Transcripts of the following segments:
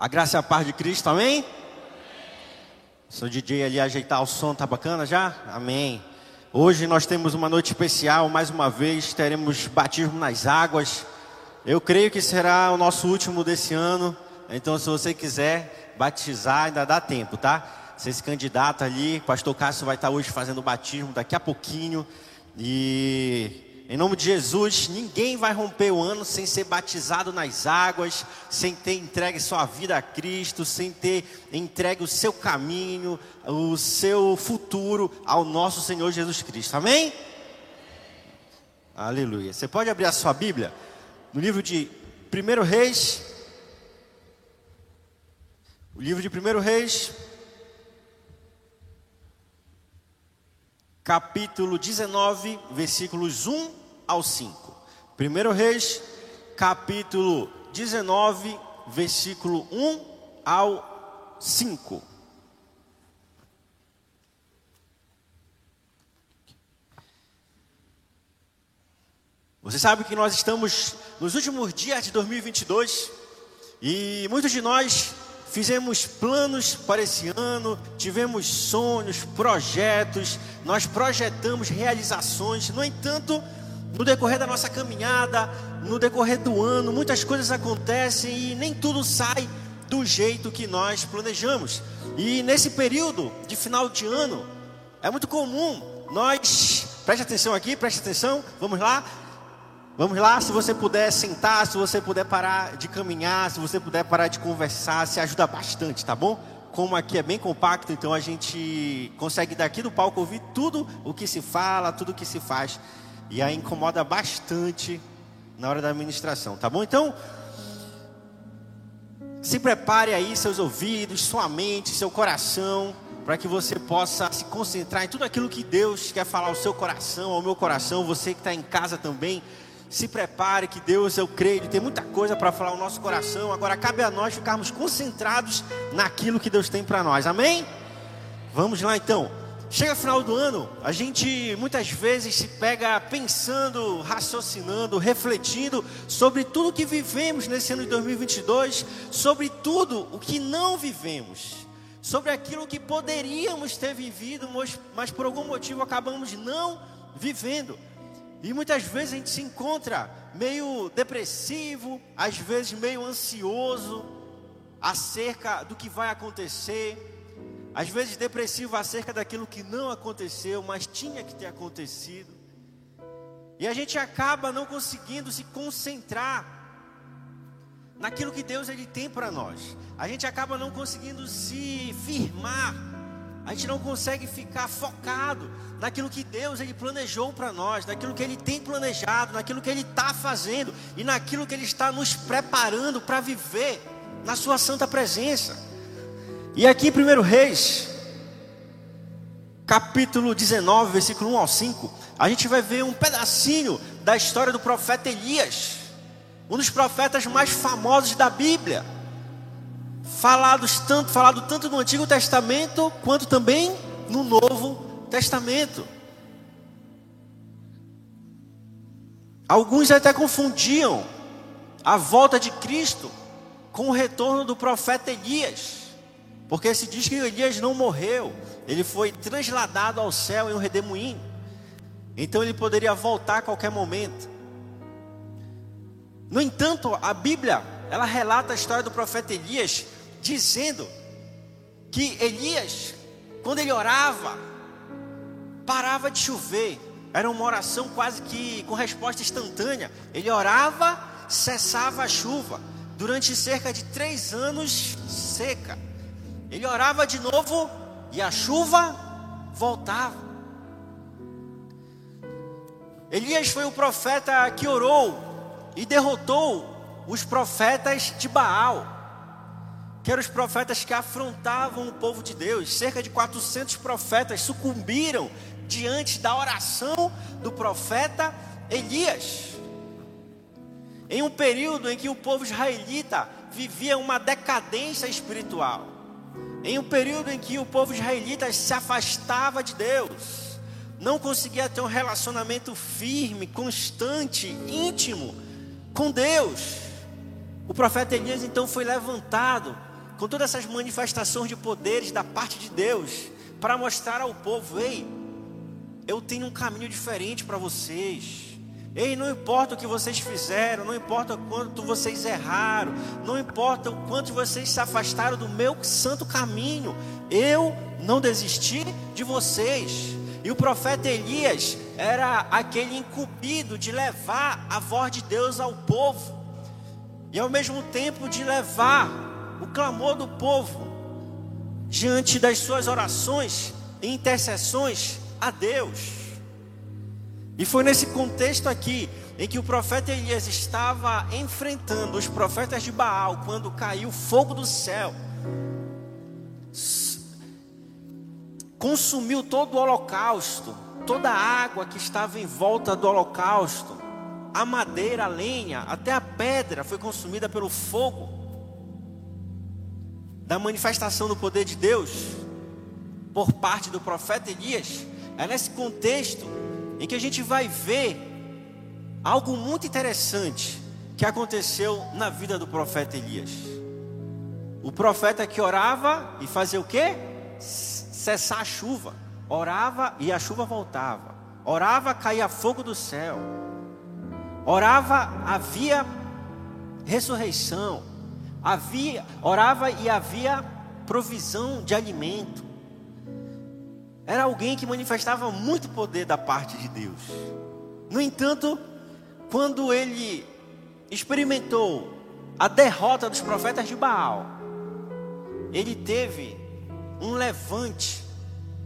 A graça e a paz de Cristo, amém? Seu DJ ali ajeitar o som, tá bacana já? Amém. Hoje nós temos uma noite especial, mais uma vez teremos batismo nas águas. Eu creio que será o nosso último desse ano, então se você quiser batizar, ainda dá tempo, tá? Você se candidata ali, pastor Cássio vai estar hoje fazendo batismo daqui a pouquinho. E em nome de Jesus, ninguém vai romper o ano sem ser batizado nas águas, sem ter entregue sua vida a Cristo, sem ter entregue o seu caminho, o seu futuro ao nosso Senhor Jesus Cristo. Amém? Aleluia. Você pode abrir a sua Bíblia no livro de 1 Reis. O livro de 1 Reis, capítulo 19, versículos 1 ao 5. 1 Reis, capítulo 19, versículo 1 ao 5. Você sabe que nós estamos nos últimos dias de 2022 e muitos de nós fizemos planos para esse ano, tivemos sonhos, projetos, nós projetamos realizações. No entanto, no decorrer da nossa caminhada, no decorrer do ano, muitas coisas acontecem e nem tudo sai do jeito que nós planejamos. E nesse período de final de ano, é muito comum nós, preste atenção aqui, preste atenção, vamos lá. Vamos lá, se você puder sentar, se você puder parar de caminhar, se você puder parar de conversar, se ajuda bastante, tá bom? Como aqui é bem compacto, então a gente consegue daqui do palco ouvir tudo o que se fala, tudo o que se faz e aí incomoda bastante na hora da administração, tá bom? Então, se prepare aí seus ouvidos, sua mente, seu coração, para que você possa se concentrar em tudo aquilo que Deus quer falar ao seu coração, ao meu coração, você que está em casa também. Se prepare, que Deus, eu creio, tem muita coisa para falar ao nosso coração. Agora cabe a nós ficarmos concentrados naquilo que Deus tem para nós. Amém? Vamos lá então. Chega final do ano, a gente muitas vezes se pega pensando, raciocinando, refletindo sobre tudo que vivemos nesse ano de 2022, sobre tudo o que não vivemos, sobre aquilo que poderíamos ter vivido, mas, mas por algum motivo acabamos não vivendo. E muitas vezes a gente se encontra meio depressivo, às vezes meio ansioso acerca do que vai acontecer às vezes depressivo acerca daquilo que não aconteceu, mas tinha que ter acontecido. E a gente acaba não conseguindo se concentrar naquilo que Deus ele tem para nós. A gente acaba não conseguindo se firmar. A gente não consegue ficar focado naquilo que Deus ele planejou para nós, naquilo que ele tem planejado, naquilo que ele está fazendo e naquilo que ele está nos preparando para viver na sua santa presença. E aqui em 1 Reis, capítulo 19, versículo 1 ao 5, a gente vai ver um pedacinho da história do profeta Elias, um dos profetas mais famosos da Bíblia. Falados tanto, falado tanto no Antigo Testamento quanto também no Novo Testamento. Alguns até confundiam a volta de Cristo com o retorno do profeta Elias. Porque se diz que Elias não morreu, ele foi transladado ao céu em um redemoinho. Então ele poderia voltar a qualquer momento. No entanto, a Bíblia, ela relata a história do profeta Elias, dizendo que Elias, quando ele orava, parava de chover. Era uma oração quase que com resposta instantânea. Ele orava, cessava a chuva. Durante cerca de três anos, seca. Ele orava de novo e a chuva voltava. Elias foi o profeta que orou e derrotou os profetas de Baal, que eram os profetas que afrontavam o povo de Deus. Cerca de 400 profetas sucumbiram diante da oração do profeta Elias. Em um período em que o povo israelita vivia uma decadência espiritual em um período em que o povo israelita se afastava de Deus, não conseguia ter um relacionamento firme, constante, íntimo com Deus. O profeta Elias então foi levantado com todas essas manifestações de poderes da parte de Deus, para mostrar ao povo: ei, eu tenho um caminho diferente para vocês. Ei, não importa o que vocês fizeram, não importa o quanto vocês erraram, não importa o quanto vocês se afastaram do meu santo caminho, eu não desisti de vocês. E o profeta Elias era aquele incumbido de levar a voz de Deus ao povo, e ao mesmo tempo de levar o clamor do povo diante das suas orações e intercessões a Deus. E foi nesse contexto aqui em que o profeta Elias estava enfrentando os profetas de Baal quando caiu fogo do céu. Consumiu todo o holocausto, toda a água que estava em volta do holocausto, a madeira, a lenha, até a pedra foi consumida pelo fogo da manifestação do poder de Deus por parte do profeta Elias. É nesse contexto em que a gente vai ver algo muito interessante que aconteceu na vida do profeta Elias. O profeta que orava e fazia o quê? Cessar a chuva. Orava e a chuva voltava. Orava, caía fogo do céu. Orava, havia ressurreição. Havia, orava e havia provisão de alimento. Era alguém que manifestava muito poder da parte de Deus. No entanto, quando ele experimentou a derrota dos profetas de Baal, ele teve um levante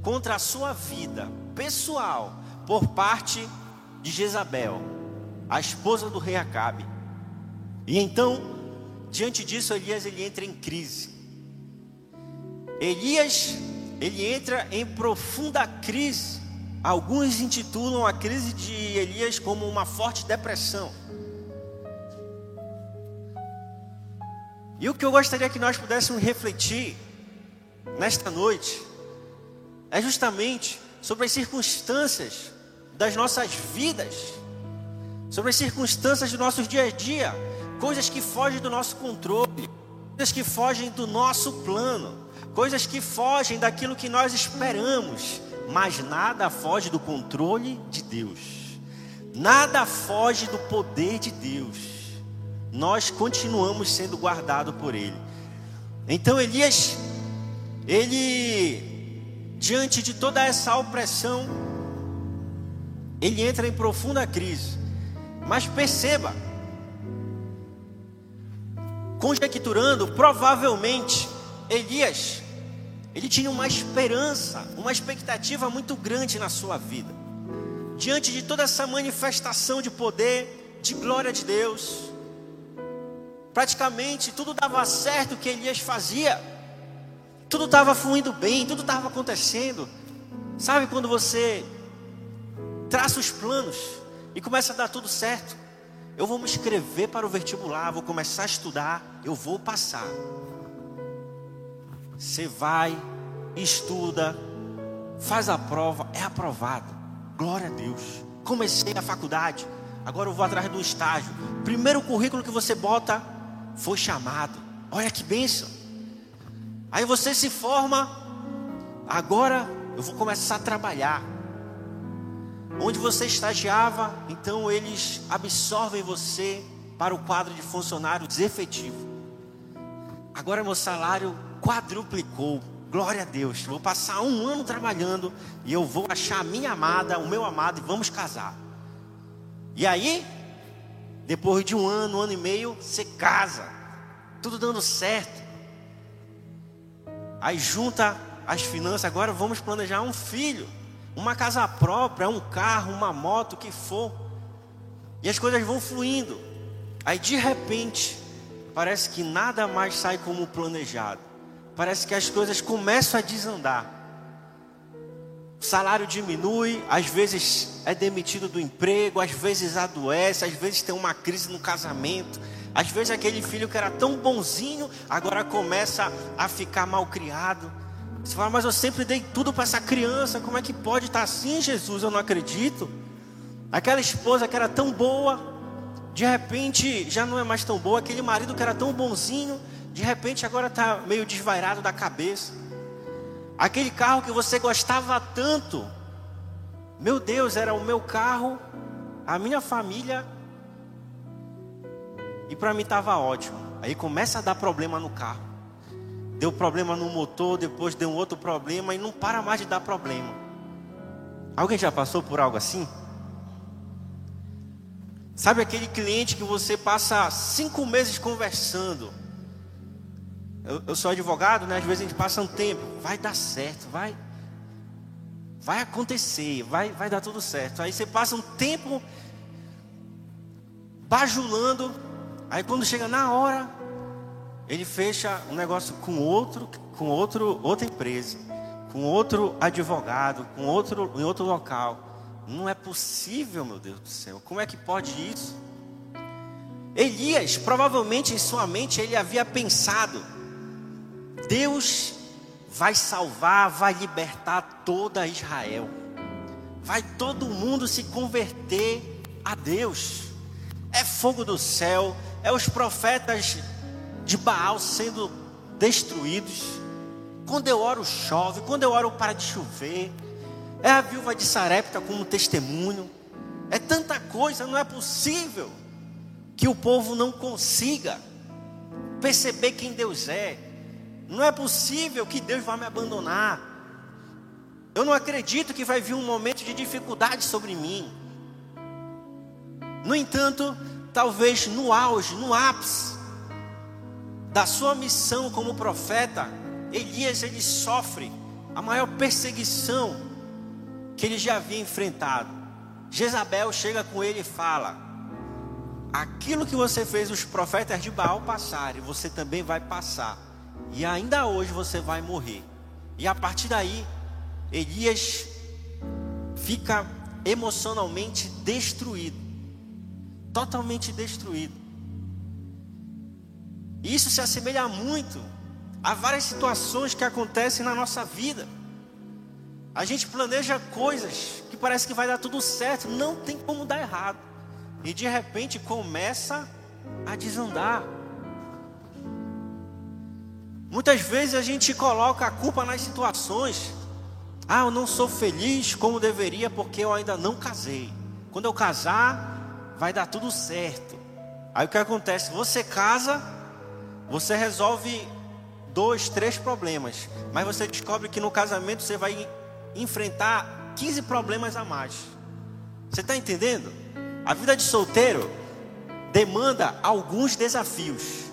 contra a sua vida pessoal por parte de Jezabel, a esposa do rei Acabe. E então, diante disso, Elias ele entra em crise. Elias ele entra em profunda crise. Alguns intitulam a crise de Elias como uma forte depressão. E o que eu gostaria que nós pudéssemos refletir nesta noite é justamente sobre as circunstâncias das nossas vidas, sobre as circunstâncias do nosso dia a dia, coisas que fogem do nosso controle, coisas que fogem do nosso plano coisas que fogem daquilo que nós esperamos, mas nada foge do controle de Deus, nada foge do poder de Deus. Nós continuamos sendo guardados por Ele. Então Elias, ele, diante de toda essa opressão, ele entra em profunda crise. Mas perceba, conjecturando, provavelmente Elias ele tinha uma esperança, uma expectativa muito grande na sua vida. Diante de toda essa manifestação de poder, de glória de Deus, praticamente tudo dava certo que Elias fazia, tudo estava fluindo bem, tudo estava acontecendo. Sabe quando você traça os planos e começa a dar tudo certo? Eu vou me inscrever para o vestibular, vou começar a estudar, eu vou passar. Você vai, estuda, faz a prova, é aprovado. Glória a Deus. Comecei a faculdade, agora eu vou atrás do estágio. Primeiro currículo que você bota foi chamado. Olha que bênção. Aí você se forma, agora eu vou começar a trabalhar. Onde você estagiava, então eles absorvem você para o quadro de funcionários efetivo. Agora meu salário quadruplicou. Glória a Deus. Vou passar um ano trabalhando e eu vou achar a minha amada, o meu amado e vamos casar. E aí, depois de um ano, um ano e meio, você casa. Tudo dando certo. Aí junta as finanças, agora vamos planejar um filho, uma casa própria, um carro, uma moto, o que for. E as coisas vão fluindo. Aí de repente, parece que nada mais sai como planejado parece que as coisas começam a desandar. O salário diminui, às vezes é demitido do emprego, às vezes adoece, às vezes tem uma crise no casamento. Às vezes aquele filho que era tão bonzinho, agora começa a ficar mal criado. Você fala, mas eu sempre dei tudo para essa criança, como é que pode estar assim, Jesus? Eu não acredito. Aquela esposa que era tão boa, de repente já não é mais tão boa. Aquele marido que era tão bonzinho, de repente agora está meio desvairado da cabeça. Aquele carro que você gostava tanto, meu Deus, era o meu carro, a minha família, e para mim estava ótimo. Aí começa a dar problema no carro. Deu problema no motor, depois deu um outro problema e não para mais de dar problema. Alguém já passou por algo assim? Sabe aquele cliente que você passa cinco meses conversando? Eu, eu, sou advogado, né? Às vezes a gente passa um tempo, vai dar certo, vai, vai acontecer, vai, vai dar tudo certo. Aí você passa um tempo bajulando, aí quando chega na hora, ele fecha um negócio com outro, com outro, outra empresa, com outro advogado, com outro em outro local. Não é possível, meu Deus do céu. Como é que pode isso? Elias, provavelmente em sua mente, ele havia pensado: Deus vai salvar, vai libertar toda Israel. Vai todo mundo se converter a Deus. É fogo do céu, é os profetas de Baal sendo destruídos. Quando eu oro, chove. Quando eu oro, para de chover. É a viúva de Sarepta como testemunho. É tanta coisa, não é possível que o povo não consiga perceber quem Deus é. Não é possível que Deus vá me abandonar. Eu não acredito que vai vir um momento de dificuldade sobre mim. No entanto, talvez no auge, no ápice da sua missão como profeta, Elias ele sofre a maior perseguição que ele já havia enfrentado. Jezabel chega com ele e fala: Aquilo que você fez os profetas de Baal passarem, você também vai passar. E ainda hoje você vai morrer. E a partir daí, Elias fica emocionalmente destruído. Totalmente destruído. Isso se assemelha muito a várias situações que acontecem na nossa vida. A gente planeja coisas que parece que vai dar tudo certo, não tem como dar errado. E de repente começa a desandar. Muitas vezes a gente coloca a culpa nas situações. Ah, eu não sou feliz como deveria porque eu ainda não casei. Quando eu casar, vai dar tudo certo. Aí o que acontece? Você casa, você resolve dois, três problemas, mas você descobre que no casamento você vai enfrentar 15 problemas a mais. Você está entendendo? A vida de solteiro demanda alguns desafios.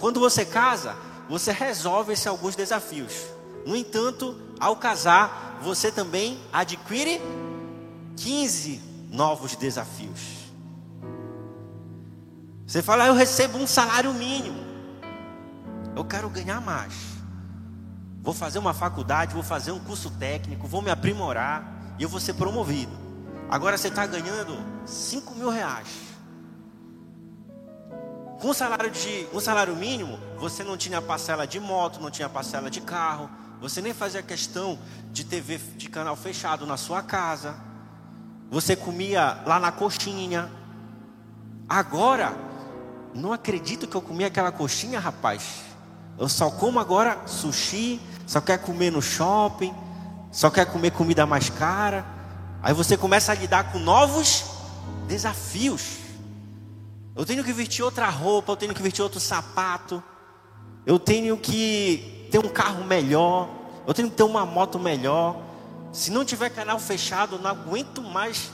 Quando você casa, você resolve esses alguns desafios. No entanto, ao casar, você também adquire 15 novos desafios. Você fala, eu recebo um salário mínimo. Eu quero ganhar mais. Vou fazer uma faculdade, vou fazer um curso técnico, vou me aprimorar e eu vou ser promovido. Agora você está ganhando 5 mil reais. Com um salário, de, um salário mínimo, você não tinha parcela de moto, não tinha parcela de carro, você nem fazia questão de TV de canal fechado na sua casa. Você comia lá na coxinha. Agora, não acredito que eu comi aquela coxinha, rapaz. Eu só como agora sushi, só quer comer no shopping, só quer comer comida mais cara. Aí você começa a lidar com novos desafios. Eu tenho que vestir outra roupa, eu tenho que vestir outro sapato, eu tenho que ter um carro melhor, eu tenho que ter uma moto melhor. Se não tiver canal fechado, eu não aguento mais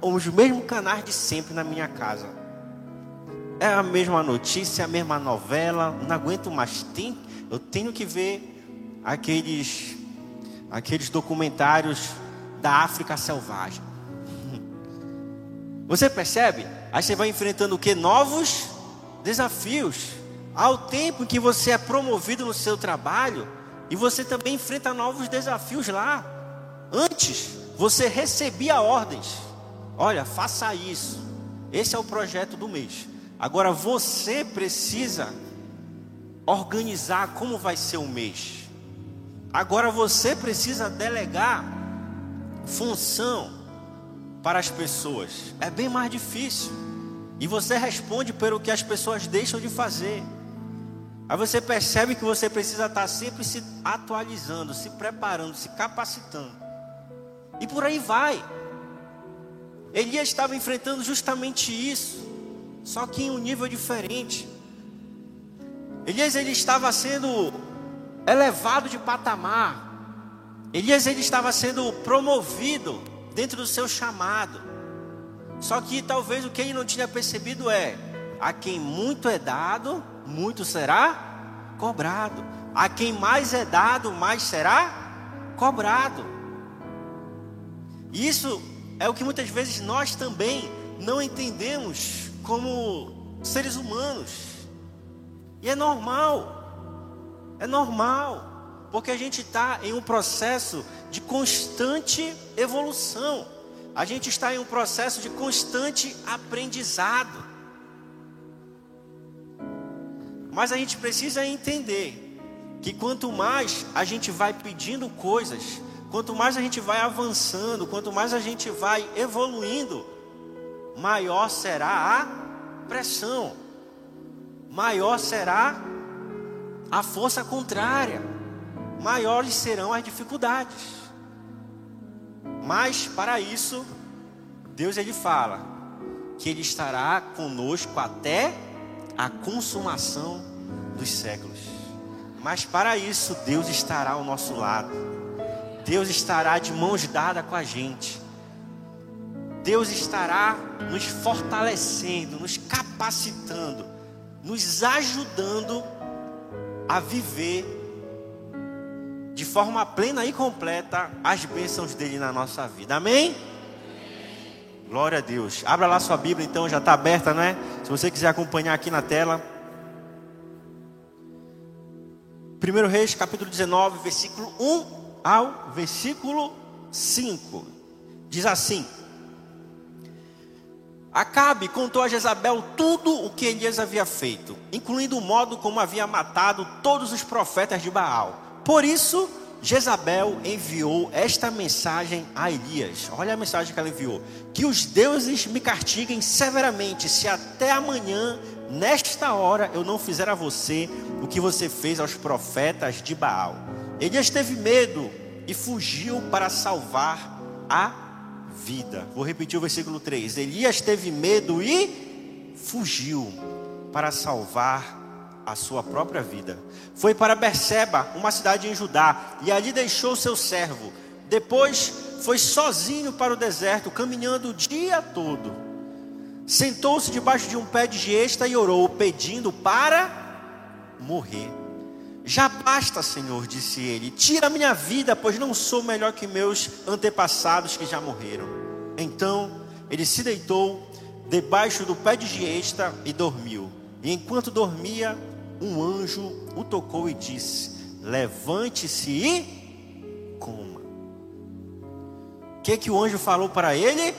os mesmos canais de sempre na minha casa. É a mesma notícia, a mesma novela, não aguento mais. Tem, eu tenho que ver aqueles, aqueles documentários da África selvagem. Você percebe? Aí você vai enfrentando o que? Novos desafios. Ao tempo que você é promovido no seu trabalho, e você também enfrenta novos desafios lá. Antes, você recebia ordens. Olha, faça isso. Esse é o projeto do mês. Agora você precisa organizar como vai ser o mês. Agora você precisa delegar função para as pessoas. É bem mais difícil. E você responde pelo que as pessoas deixam de fazer. Aí você percebe que você precisa estar sempre se atualizando, se preparando, se capacitando. E por aí vai. Elias estava enfrentando justamente isso, só que em um nível diferente. Elias ele estava sendo elevado de patamar. Elias ele estava sendo promovido dentro do seu chamado. Só que talvez o que ele não tinha percebido é: a quem muito é dado, muito será cobrado. A quem mais é dado, mais será cobrado. Isso é o que muitas vezes nós também não entendemos como seres humanos. E é normal. É normal. Porque a gente está em um processo de constante evolução. A gente está em um processo de constante aprendizado. Mas a gente precisa entender que quanto mais a gente vai pedindo coisas, quanto mais a gente vai avançando, quanto mais a gente vai evoluindo, maior será a pressão, maior será a força contrária, maiores serão as dificuldades. Mas para isso, Deus ele fala que ele estará conosco até a consumação dos séculos. Mas para isso, Deus estará ao nosso lado. Deus estará de mãos dadas com a gente. Deus estará nos fortalecendo, nos capacitando, nos ajudando a viver de forma plena e completa as bênçãos dele na nossa vida. Amém? Glória a Deus. Abra lá sua Bíblia, então, já está aberta, não é? Se você quiser acompanhar aqui na tela. 1 Reis, capítulo 19, versículo 1 ao versículo 5. Diz assim: Acabe contou a Jezabel tudo o que Elias havia feito, incluindo o modo como havia matado todos os profetas de Baal. Por isso, Jezabel enviou esta mensagem a Elias. Olha a mensagem que ela enviou: Que os deuses me castiguem severamente, se até amanhã, nesta hora, eu não fizer a você o que você fez aos profetas de Baal. Elias teve medo e fugiu para salvar a vida. Vou repetir o versículo 3. Elias teve medo e fugiu para salvar a sua própria vida. Foi para Berseba, uma cidade em Judá, e ali deixou seu servo. Depois foi sozinho para o deserto, caminhando o dia todo. Sentou-se debaixo de um pé de gesta e orou, pedindo para morrer. Já basta, Senhor, disse ele, tira minha vida, pois não sou melhor que meus antepassados que já morreram. Então ele se deitou debaixo do pé de giesta e dormiu. E enquanto dormia, um anjo o tocou e disse: Levante-se e coma. O que, que o anjo falou para ele?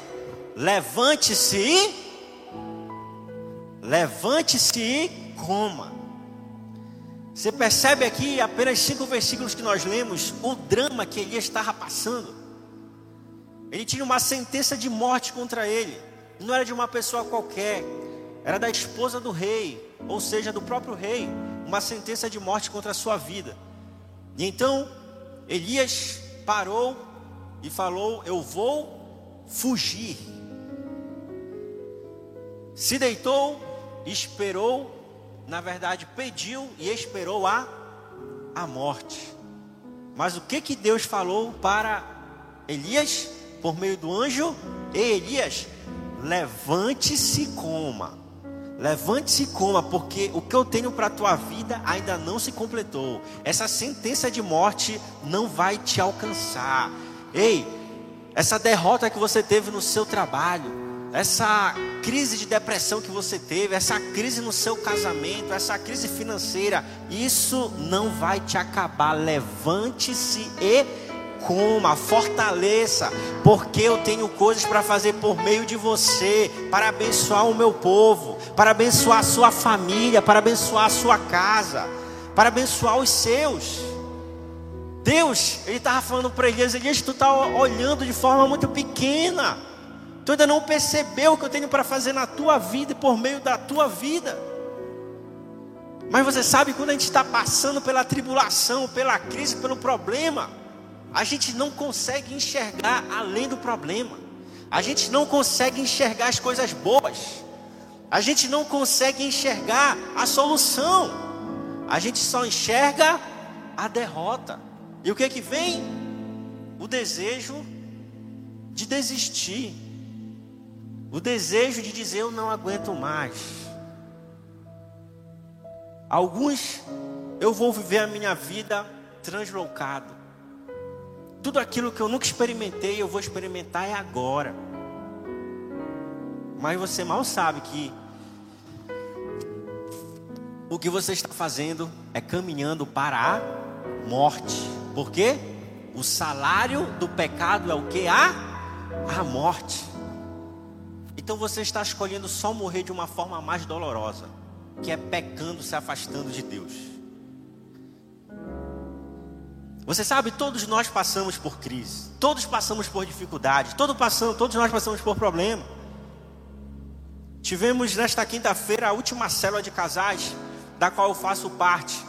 Levante-se e. Levante-se e coma. Você percebe aqui, apenas cinco versículos que nós lemos, o drama que Elias estava passando. Ele tinha uma sentença de morte contra ele. Não era de uma pessoa qualquer, era da esposa do rei ou seja, do próprio rei, uma sentença de morte contra a sua vida. E então Elias parou e falou: Eu vou fugir. Se deitou, esperou, na verdade pediu e esperou a, a morte. Mas o que que Deus falou para Elias por meio do anjo? Elias, levante-se e coma. Levante-se e coma, porque o que eu tenho para a tua vida ainda não se completou. Essa sentença de morte não vai te alcançar. Ei, essa derrota que você teve no seu trabalho, essa crise de depressão que você teve, essa crise no seu casamento, essa crise financeira, isso não vai te acabar. Levante-se e coma, fortaleça, porque eu tenho coisas para fazer por meio de você, para abençoar o meu povo, para abençoar a sua família, para abençoar a sua casa, para abençoar os seus. Deus, ele estava falando para Elias, Elias, tu está olhando de forma muito pequena, tu ainda não percebeu o que eu tenho para fazer na tua vida e por meio da tua vida. Mas você sabe quando a gente está passando pela tribulação, pela crise, pelo problema, a gente não consegue enxergar além do problema. A gente não consegue enxergar as coisas boas. A gente não consegue enxergar a solução. A gente só enxerga a derrota. E o que que vem? O desejo de desistir. O desejo de dizer eu não aguento mais. Alguns eu vou viver a minha vida translocado. Tudo aquilo que eu nunca experimentei, eu vou experimentar é agora. Mas você mal sabe que o que você está fazendo é caminhando para a morte. Por quê? O salário do pecado é o que? A, a morte. Então você está escolhendo só morrer de uma forma mais dolorosa, que é pecando, se afastando de Deus. Você sabe, todos nós passamos por crise, todos passamos por dificuldades, todos, passamos, todos nós passamos por problema. Tivemos nesta quinta-feira a última célula de casais, da qual eu faço parte.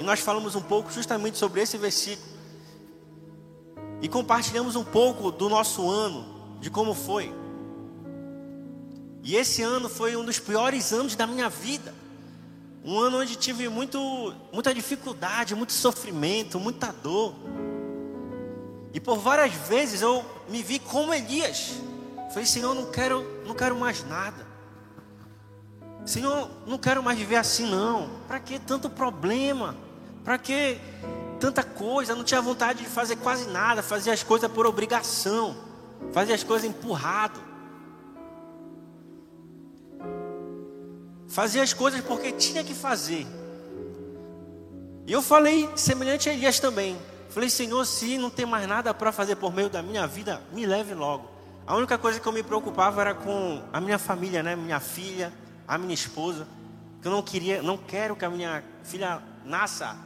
E nós falamos um pouco justamente sobre esse versículo. E compartilhamos um pouco do nosso ano, de como foi. E esse ano foi um dos piores anos da minha vida. Um ano onde tive muito, muita dificuldade, muito sofrimento, muita dor. E por várias vezes eu me vi como Elias. Falei, Senhor, não quero, não quero mais nada. Senhor, não quero mais viver assim não. Para que tanto problema? Para que tanta coisa? Eu não tinha vontade de fazer quase nada, fazer as coisas por obrigação, fazer as coisas empurrado. Fazia as coisas porque tinha que fazer. E eu falei semelhante a Elias também. Falei, Senhor, se não tem mais nada para fazer por meio da minha vida, me leve logo. A única coisa que eu me preocupava era com a minha família, né? Minha filha, a minha esposa, que eu não queria, não quero que a minha filha nasça,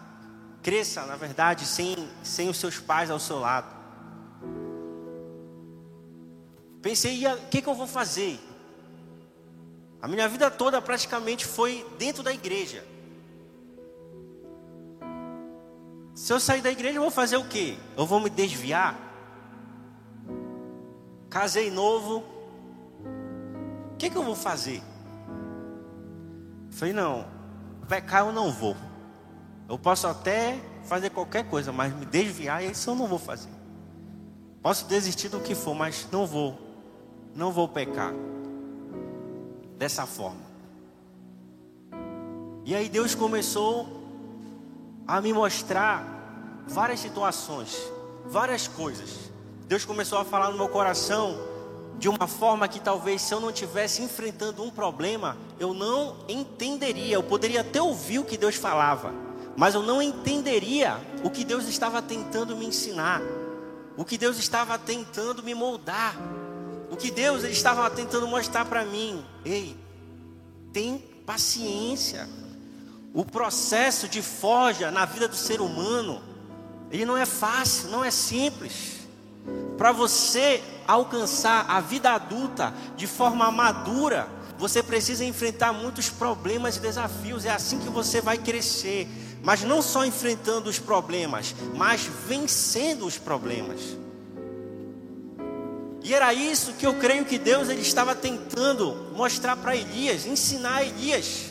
cresça, na verdade, sem, sem os seus pais ao seu lado. Pensei, o que, que eu vou fazer? A minha vida toda praticamente foi dentro da igreja. Se eu sair da igreja, eu vou fazer o quê? Eu vou me desviar? Casei novo. O que, que eu vou fazer? Falei, não, pecar eu não vou. Eu posso até fazer qualquer coisa, mas me desviar, isso eu não vou fazer. Posso desistir do que for, mas não vou. Não vou pecar. Dessa forma. E aí Deus começou a me mostrar várias situações, várias coisas. Deus começou a falar no meu coração de uma forma que talvez se eu não estivesse enfrentando um problema, eu não entenderia. Eu poderia até ouvir o que Deus falava, mas eu não entenderia o que Deus estava tentando me ensinar, o que Deus estava tentando me moldar, o que Deus estava tentando mostrar para mim. Ei, tem paciência. O processo de forja na vida do ser humano, ele não é fácil, não é simples. Para você alcançar a vida adulta de forma madura, você precisa enfrentar muitos problemas e desafios. É assim que você vai crescer. Mas não só enfrentando os problemas, mas vencendo os problemas. E era isso que eu creio que Deus ele estava tentando mostrar para Elias, ensinar a Elias.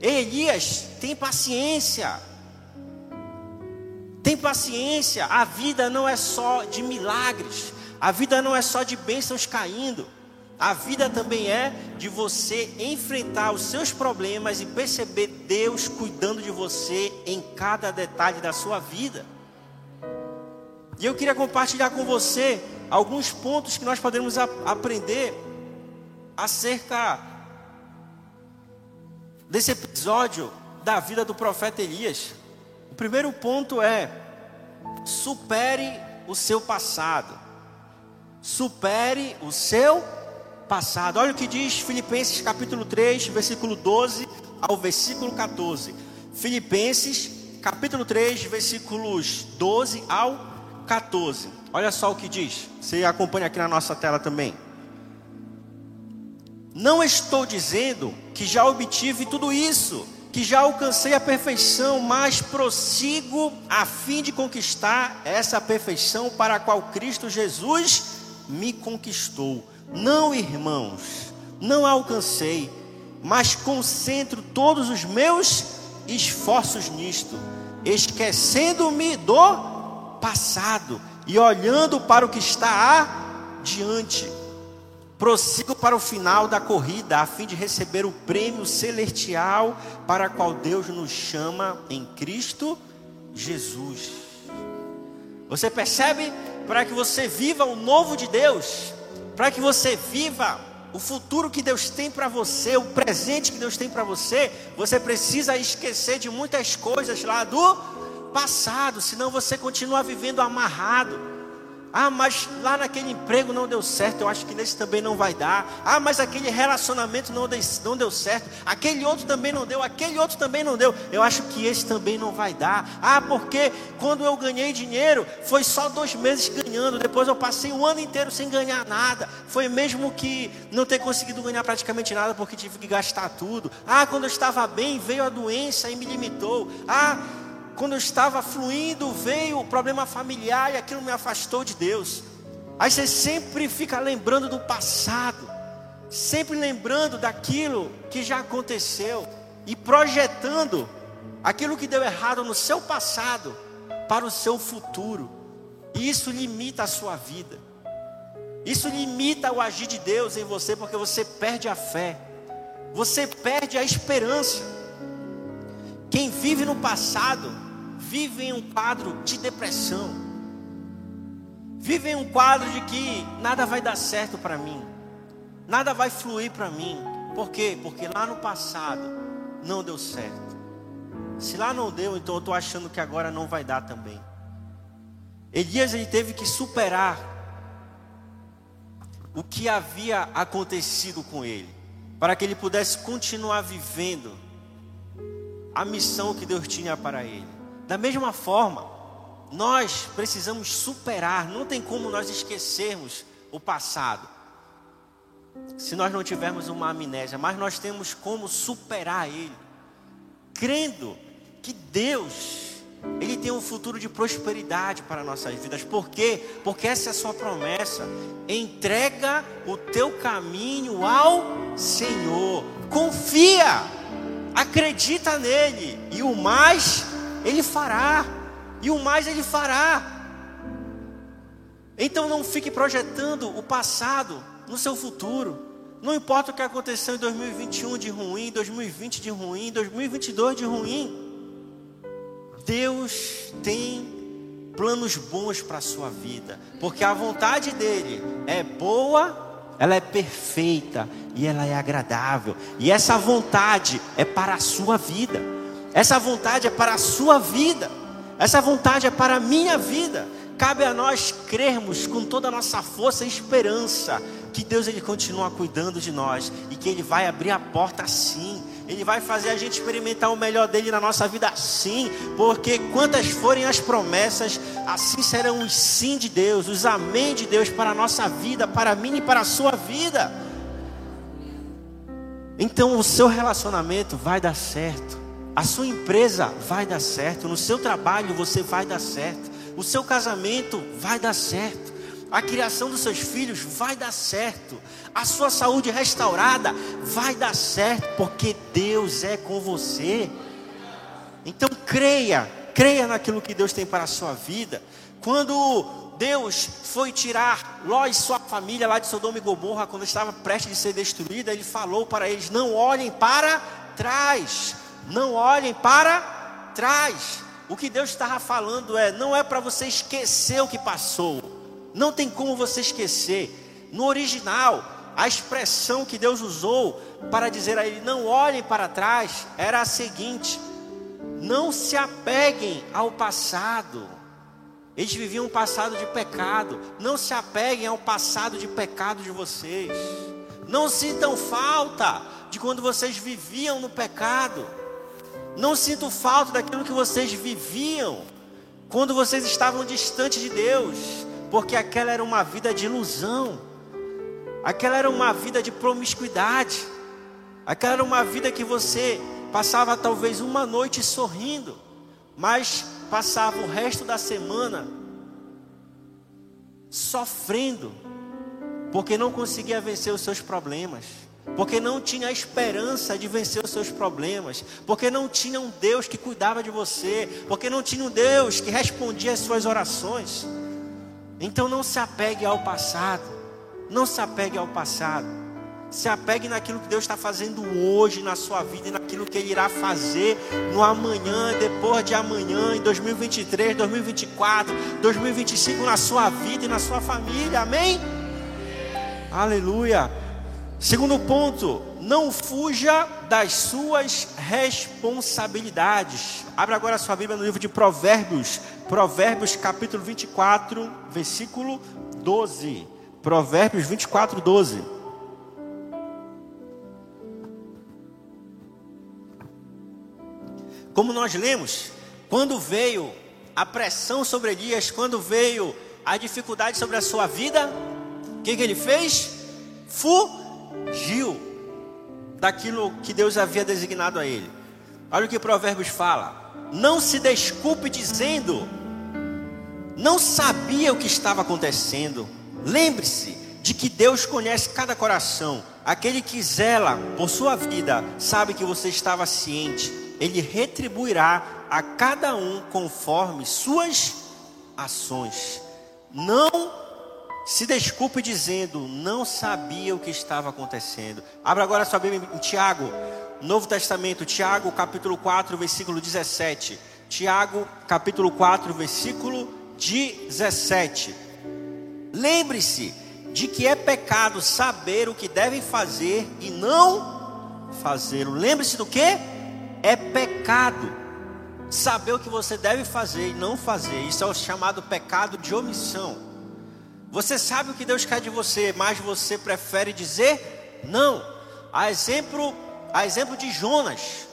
Elias, tem paciência. Tem paciência. A vida não é só de milagres. A vida não é só de bênçãos caindo. A vida também é de você enfrentar os seus problemas e perceber Deus cuidando de você em cada detalhe da sua vida. E eu queria compartilhar com você alguns pontos que nós podemos aprender acerca desse episódio da vida do profeta Elias. O primeiro ponto é: supere o seu passado supere o seu passado. Olha o que diz Filipenses capítulo 3, versículo 12 ao versículo 14. Filipenses capítulo 3, versículos 12 ao 14. Olha só o que diz. Você acompanha aqui na nossa tela também. Não estou dizendo que já obtive tudo isso que já alcancei a perfeição, mas prossigo a fim de conquistar essa perfeição para a qual Cristo Jesus me conquistou. Não, irmãos, não alcancei, mas concentro todos os meus esforços nisto, esquecendo-me do passado e olhando para o que está adiante Prossigo para o final da corrida, a fim de receber o prêmio celestial para qual Deus nos chama em Cristo Jesus. Você percebe? Para que você viva o novo de Deus, para que você viva o futuro que Deus tem para você, o presente que Deus tem para você, você precisa esquecer de muitas coisas lá do passado, senão você continua vivendo amarrado ah, mas lá naquele emprego não deu certo, eu acho que nesse também não vai dar. Ah, mas aquele relacionamento não deu, não deu certo, aquele outro também não deu, aquele outro também não deu, eu acho que esse também não vai dar. Ah, porque quando eu ganhei dinheiro, foi só dois meses ganhando, depois eu passei um ano inteiro sem ganhar nada. Foi mesmo que não ter conseguido ganhar praticamente nada, porque tive que gastar tudo. Ah, quando eu estava bem, veio a doença e me limitou. Ah, quando eu estava fluindo, veio o problema familiar e aquilo me afastou de Deus. Aí você sempre fica lembrando do passado, sempre lembrando daquilo que já aconteceu e projetando aquilo que deu errado no seu passado para o seu futuro. E isso limita a sua vida. Isso limita o agir de Deus em você, porque você perde a fé, você perde a esperança. Quem vive no passado vive em um quadro de depressão, vive em um quadro de que nada vai dar certo para mim, nada vai fluir para mim. Por quê? Porque lá no passado não deu certo. Se lá não deu, então eu estou achando que agora não vai dar também. Elias ele teve que superar o que havia acontecido com ele, para que ele pudesse continuar vivendo a missão que Deus tinha para ele. Da mesma forma, nós precisamos superar, não tem como nós esquecermos o passado. Se nós não tivermos uma amnésia, mas nós temos como superar ele, crendo que Deus ele tem um futuro de prosperidade para nossas vidas. Por quê? Porque essa é a sua promessa. Entrega o teu caminho ao Senhor. Confia. Acredita nele e o mais ele fará, e o mais Ele fará. Então não fique projetando o passado no seu futuro. Não importa o que aconteceu em 2021 de ruim, 2020 de ruim, 2022 de ruim. Deus tem planos bons para a sua vida, porque a vontade dele é boa, ela é perfeita e ela é agradável. E essa vontade é para a sua vida. Essa vontade é para a sua vida. Essa vontade é para a minha vida. Cabe a nós crermos com toda a nossa força e esperança que Deus ele continua cuidando de nós e que ele vai abrir a porta sim. Ele vai fazer a gente experimentar o melhor dele na nossa vida sim, porque quantas forem as promessas, assim serão os sim de Deus, os amém de Deus para a nossa vida, para mim e para a sua vida. Então o seu relacionamento vai dar certo. A sua empresa vai dar certo, no seu trabalho você vai dar certo, o seu casamento vai dar certo, a criação dos seus filhos vai dar certo, a sua saúde restaurada vai dar certo, porque Deus é com você. Então creia, creia naquilo que Deus tem para a sua vida. Quando Deus foi tirar Ló e sua família lá de Sodoma e Gomorra, quando estava prestes a ser destruída, Ele falou para eles: Não olhem para trás, não olhem para trás. O que Deus estava falando é: não é para você esquecer o que passou. Não tem como você esquecer. No original, a expressão que Deus usou para dizer a ele: não olhem para trás, era a seguinte: não se apeguem ao passado. Eles viviam um passado de pecado. Não se apeguem ao passado de pecado de vocês. Não sintam falta de quando vocês viviam no pecado. Não sinto falta daquilo que vocês viviam quando vocês estavam distantes de Deus, porque aquela era uma vida de ilusão, aquela era uma vida de promiscuidade, aquela era uma vida que você passava talvez uma noite sorrindo, mas passava o resto da semana sofrendo, porque não conseguia vencer os seus problemas, porque não tinha esperança de vencer os seus problemas, porque não tinha um Deus que cuidava de você, porque não tinha um Deus que respondia às suas orações. Então não se apegue ao passado, não se apegue ao passado. Se apegue naquilo que Deus está fazendo hoje na sua vida e naquilo que Ele irá fazer no amanhã, depois de amanhã, em 2023, 2024, 2025, na sua vida e na sua família. Amém? Aleluia. Segundo ponto, não fuja das suas responsabilidades. Abra agora a sua Bíblia no livro de Provérbios, Provérbios capítulo 24, versículo 12. Provérbios 24, 12. Como nós lemos, quando veio a pressão sobre Elias, quando veio a dificuldade sobre a sua vida, o que, que ele fez? Fugiu daquilo que Deus havia designado a ele. Olha o que Provérbios fala: não se desculpe dizendo, não sabia o que estava acontecendo. Lembre-se de que Deus conhece cada coração. Aquele que zela por sua vida sabe que você estava ciente ele retribuirá a cada um conforme suas ações. Não se desculpe dizendo, não sabia o que estava acontecendo. Abra agora sua Bíblia em Tiago, Novo Testamento, Tiago, capítulo 4, versículo 17. Tiago, capítulo 4, versículo 17. Lembre-se de que é pecado saber o que devem fazer e não fazê-lo. Lembre-se do que? É pecado saber o que você deve fazer e não fazer. Isso é o chamado pecado de omissão. Você sabe o que Deus quer de você, mas você prefere dizer não. A exemplo, a exemplo de Jonas.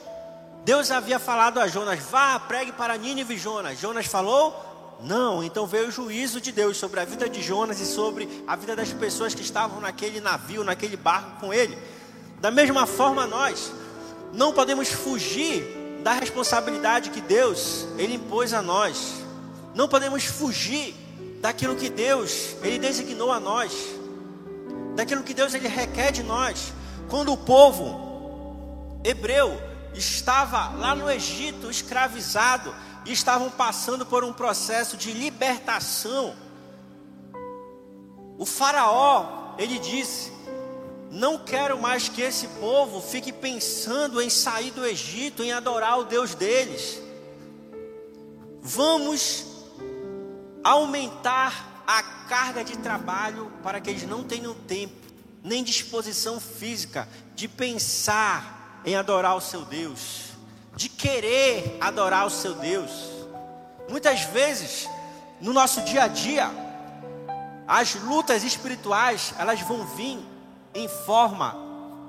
Deus havia falado a Jonas: vá, pregue para Nínive, Jonas. Jonas falou: não. Então veio o juízo de Deus sobre a vida de Jonas e sobre a vida das pessoas que estavam naquele navio, naquele barco com ele. Da mesma forma, nós não podemos fugir da responsabilidade que Deus ele impôs a nós. Não podemos fugir daquilo que Deus ele designou a nós. Daquilo que Deus ele requer de nós. Quando o povo hebreu estava lá no Egito escravizado e estavam passando por um processo de libertação. O faraó, ele disse: não quero mais que esse povo fique pensando em sair do Egito, em adorar o Deus deles. Vamos aumentar a carga de trabalho para que eles não tenham tempo, nem disposição física de pensar em adorar o seu Deus, de querer adorar o seu Deus. Muitas vezes, no nosso dia a dia, as lutas espirituais, elas vão vir em forma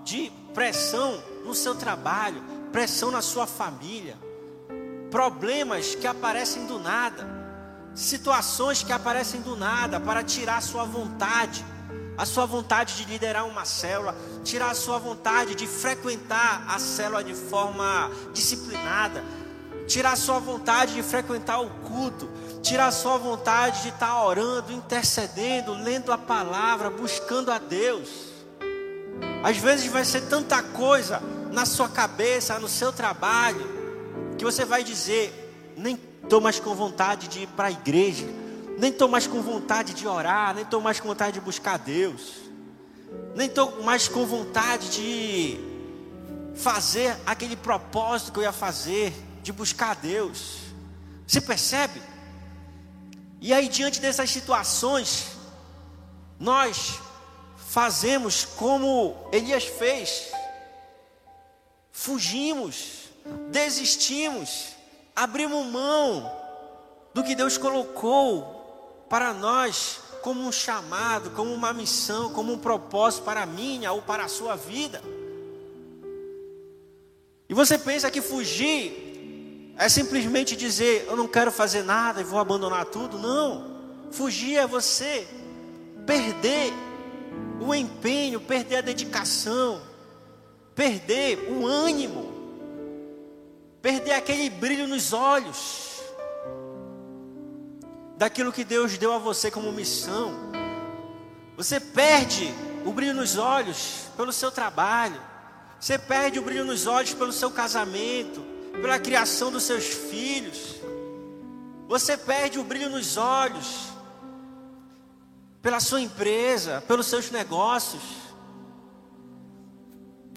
de pressão no seu trabalho, pressão na sua família, problemas que aparecem do nada, situações que aparecem do nada para tirar a sua vontade, a sua vontade de liderar uma célula, tirar a sua vontade de frequentar a célula de forma disciplinada, tirar a sua vontade de frequentar o culto, tirar a sua vontade de estar orando, intercedendo, lendo a palavra, buscando a Deus. Às vezes vai ser tanta coisa na sua cabeça, no seu trabalho, que você vai dizer: nem estou mais com vontade de ir para a igreja, nem estou mais com vontade de orar, nem estou mais com vontade de buscar Deus, nem estou mais com vontade de fazer aquele propósito que eu ia fazer, de buscar Deus. Você percebe? E aí, diante dessas situações, nós fazemos como Elias fez, fugimos, desistimos, abrimos mão do que Deus colocou para nós como um chamado, como uma missão, como um propósito para a minha ou para a sua vida. E você pensa que fugir é simplesmente dizer: Eu não quero fazer nada e vou abandonar tudo? Não. Fugir é você perder o empenho, perder a dedicação, perder o ânimo perder aquele brilho nos olhos, daquilo que Deus deu a você como missão. Você perde o brilho nos olhos pelo seu trabalho, você perde o brilho nos olhos pelo seu casamento, pela criação dos seus filhos, você perde o brilho nos olhos pela sua empresa, pelos seus negócios.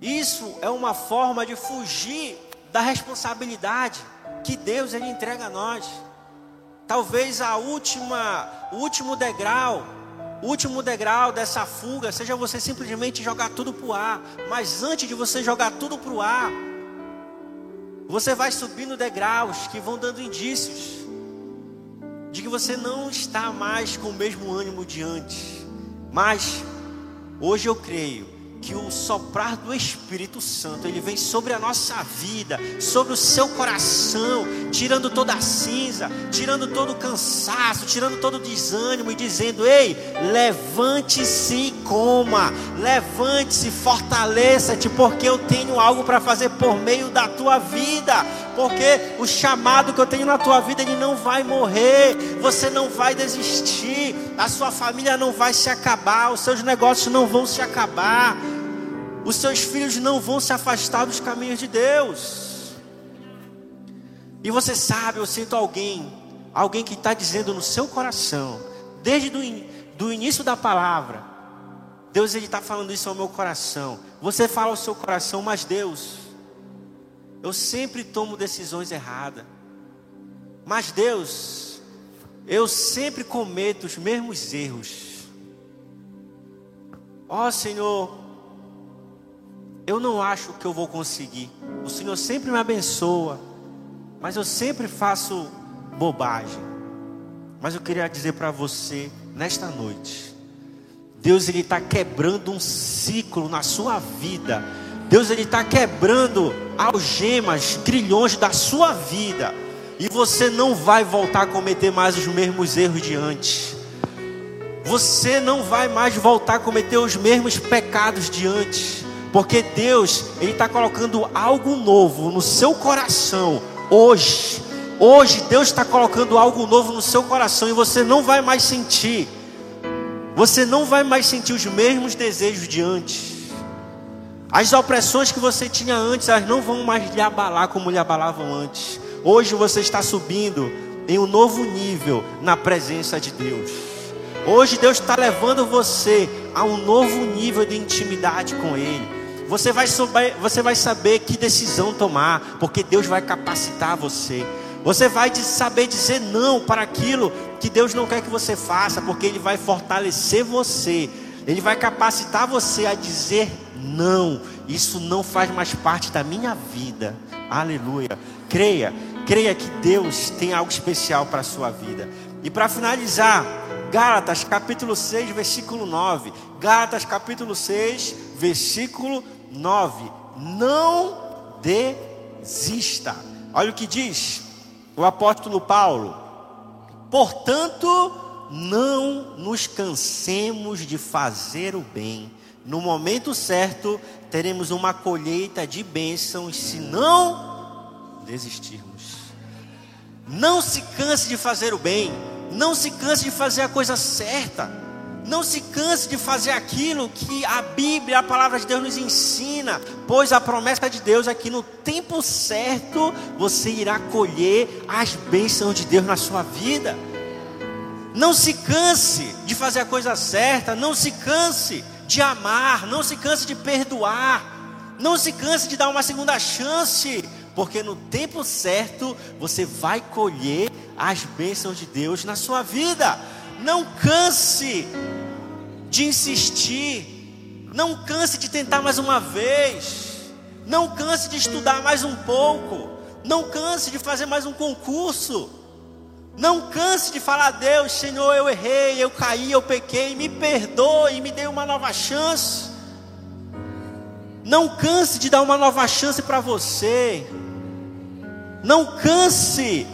Isso é uma forma de fugir da responsabilidade que Deus ele entrega a nós. Talvez a última, o último degrau, o último degrau dessa fuga seja você simplesmente jogar tudo para o ar. Mas antes de você jogar tudo para o ar, você vai subindo degraus que vão dando indícios de que você não está mais com o mesmo ânimo de antes. Mas hoje eu creio que o soprar do Espírito Santo, ele vem sobre a nossa vida, sobre o seu coração, tirando toda a cinza, tirando todo o cansaço, tirando todo o desânimo e dizendo: "Ei, levante-se e coma. Levante-se, fortaleça-te, porque eu tenho algo para fazer por meio da tua vida." Porque o chamado que eu tenho na tua vida, ele não vai morrer, você não vai desistir, a sua família não vai se acabar, os seus negócios não vão se acabar os seus filhos não vão se afastar dos caminhos de Deus. E você sabe, eu sinto alguém, alguém que está dizendo no seu coração, desde do, do início da palavra, Deus ele está falando isso ao meu coração. Você fala ao seu coração, mas Deus, eu sempre tomo decisões erradas. Mas Deus, eu sempre cometo os mesmos erros. Ó oh, Senhor, eu não acho que eu vou conseguir. O Senhor sempre me abençoa, mas eu sempre faço bobagem. Mas eu queria dizer para você nesta noite, Deus ele está quebrando um ciclo na sua vida. Deus ele está quebrando algemas, grilhões da sua vida. E você não vai voltar a cometer mais os mesmos erros de antes. Você não vai mais voltar a cometer os mesmos pecados de antes. Porque Deus, Ele está colocando algo novo no seu coração hoje. Hoje Deus está colocando algo novo no seu coração e você não vai mais sentir. Você não vai mais sentir os mesmos desejos de antes. As opressões que você tinha antes, elas não vão mais lhe abalar como lhe abalavam antes. Hoje você está subindo em um novo nível na presença de Deus. Hoje Deus está levando você a um novo nível de intimidade com Ele. Você vai, saber, você vai saber que decisão tomar, porque Deus vai capacitar você. Você vai saber dizer não para aquilo que Deus não quer que você faça, porque Ele vai fortalecer você. Ele vai capacitar você a dizer não. Isso não faz mais parte da minha vida. Aleluia. Creia, creia que Deus tem algo especial para a sua vida. E para finalizar, Gálatas capítulo 6, versículo 9. Gálatas capítulo 6, versículo 9. Não desista. Olha o que diz o apóstolo Paulo. Portanto, não nos cansemos de fazer o bem. No momento certo, teremos uma colheita de bênçãos se não desistirmos. Não se canse de fazer o bem. Não se canse de fazer a coisa certa. Não se canse de fazer aquilo que a Bíblia, a palavra de Deus nos ensina, pois a promessa de Deus é que no tempo certo você irá colher as bênçãos de Deus na sua vida. Não se canse de fazer a coisa certa, não se canse de amar, não se canse de perdoar, não se canse de dar uma segunda chance, porque no tempo certo você vai colher as bênçãos de Deus na sua vida. Não canse de insistir. Não canse de tentar mais uma vez. Não canse de estudar mais um pouco. Não canse de fazer mais um concurso. Não canse de falar a Deus, Senhor, eu errei, eu caí, eu pequei, me perdoe, me dê uma nova chance. Não canse de dar uma nova chance para você. Não canse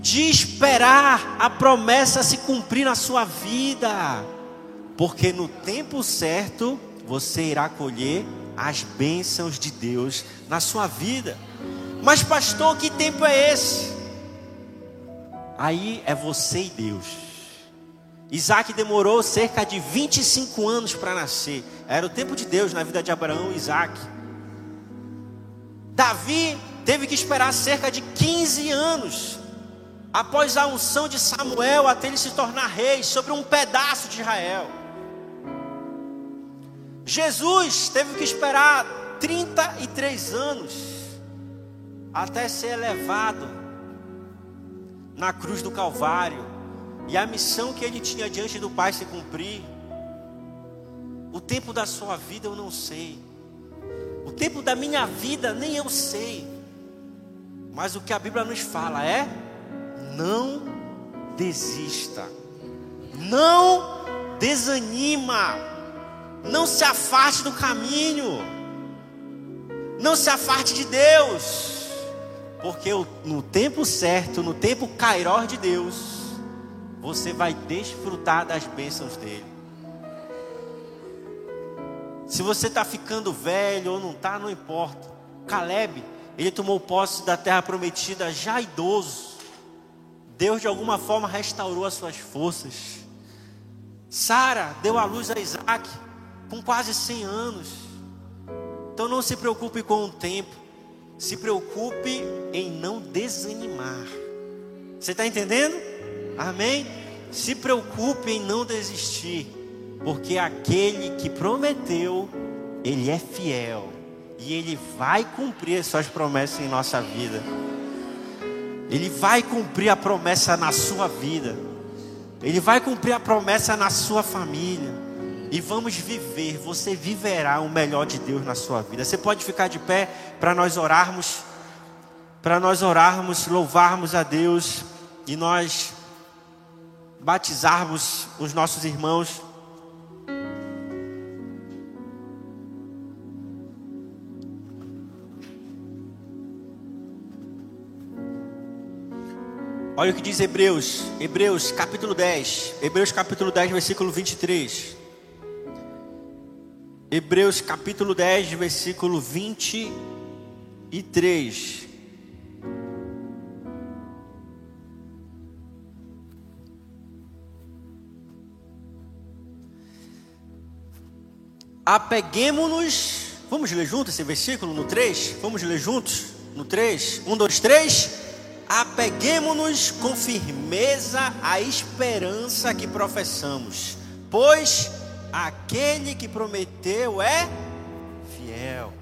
de esperar a promessa se cumprir na sua vida, porque no tempo certo você irá colher as bênçãos de Deus na sua vida. Mas, pastor, que tempo é esse? Aí é você e Deus. Isaac demorou cerca de 25 anos para nascer. Era o tempo de Deus na vida de Abraão e Isaac. Davi teve que esperar cerca de 15 anos após a unção de Samuel até ele se tornar rei sobre um pedaço de Israel. Jesus teve que esperar 33 anos até ser elevado na cruz do Calvário e a missão que ele tinha diante do Pai se cumprir. O tempo da sua vida eu não sei. O tempo da minha vida nem eu sei. Mas o que a Bíblia nos fala é: não desista. Não desanima. Não se afaste do caminho. Não se afaste de Deus. Porque no tempo certo, no tempo cairó de Deus, você vai desfrutar das bênçãos dele. Se você está ficando velho ou não está, não importa. Caleb, ele tomou posse da terra prometida já idoso. Deus de alguma forma restaurou as suas forças. Sara deu à luz a Isaac com quase 100 anos. Então não se preocupe com o tempo. Se preocupe em não desanimar. Você está entendendo? Amém? Se preocupe em não desistir, porque aquele que prometeu, ele é fiel e ele vai cumprir as suas promessas em nossa vida. Ele vai cumprir a promessa na sua vida. Ele vai cumprir a promessa na sua família. E vamos viver, você viverá o melhor de Deus na sua vida. Você pode ficar de pé para nós orarmos, para nós orarmos, louvarmos a Deus e nós batizarmos os nossos irmãos. Olha o que diz Hebreus, Hebreus capítulo 10, Hebreus capítulo 10, versículo 23. Hebreus capítulo 10, versículo 23. Apeguemos-nos. Vamos ler juntos esse versículo no 3? Vamos ler juntos? No 3? 1, 2, 3. Apeguemos-nos com firmeza à esperança que professamos, pois aquele que prometeu é fiel.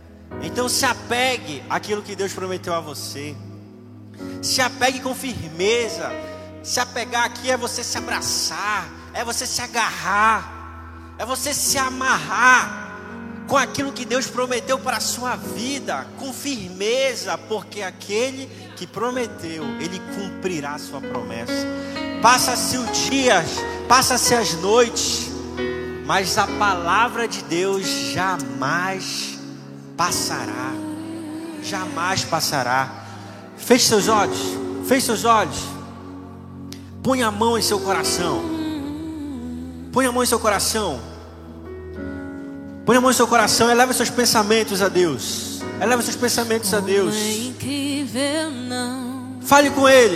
Então se apegue àquilo que Deus prometeu a você. Se apegue com firmeza. Se apegar aqui é você se abraçar, é você se agarrar é você se amarrar com aquilo que Deus prometeu para a sua vida, com firmeza, porque aquele que prometeu, ele cumprirá a sua promessa. Passa-se os dias, passa-se as noites, mas a palavra de Deus jamais passará. Jamais passará. Feche seus olhos, feche seus olhos. Põe a mão em seu coração. Põe a mão em seu coração. Põe a mão em seu coração, eleva seus pensamentos a Deus. Eleva seus pensamentos a Deus. Fale com Ele.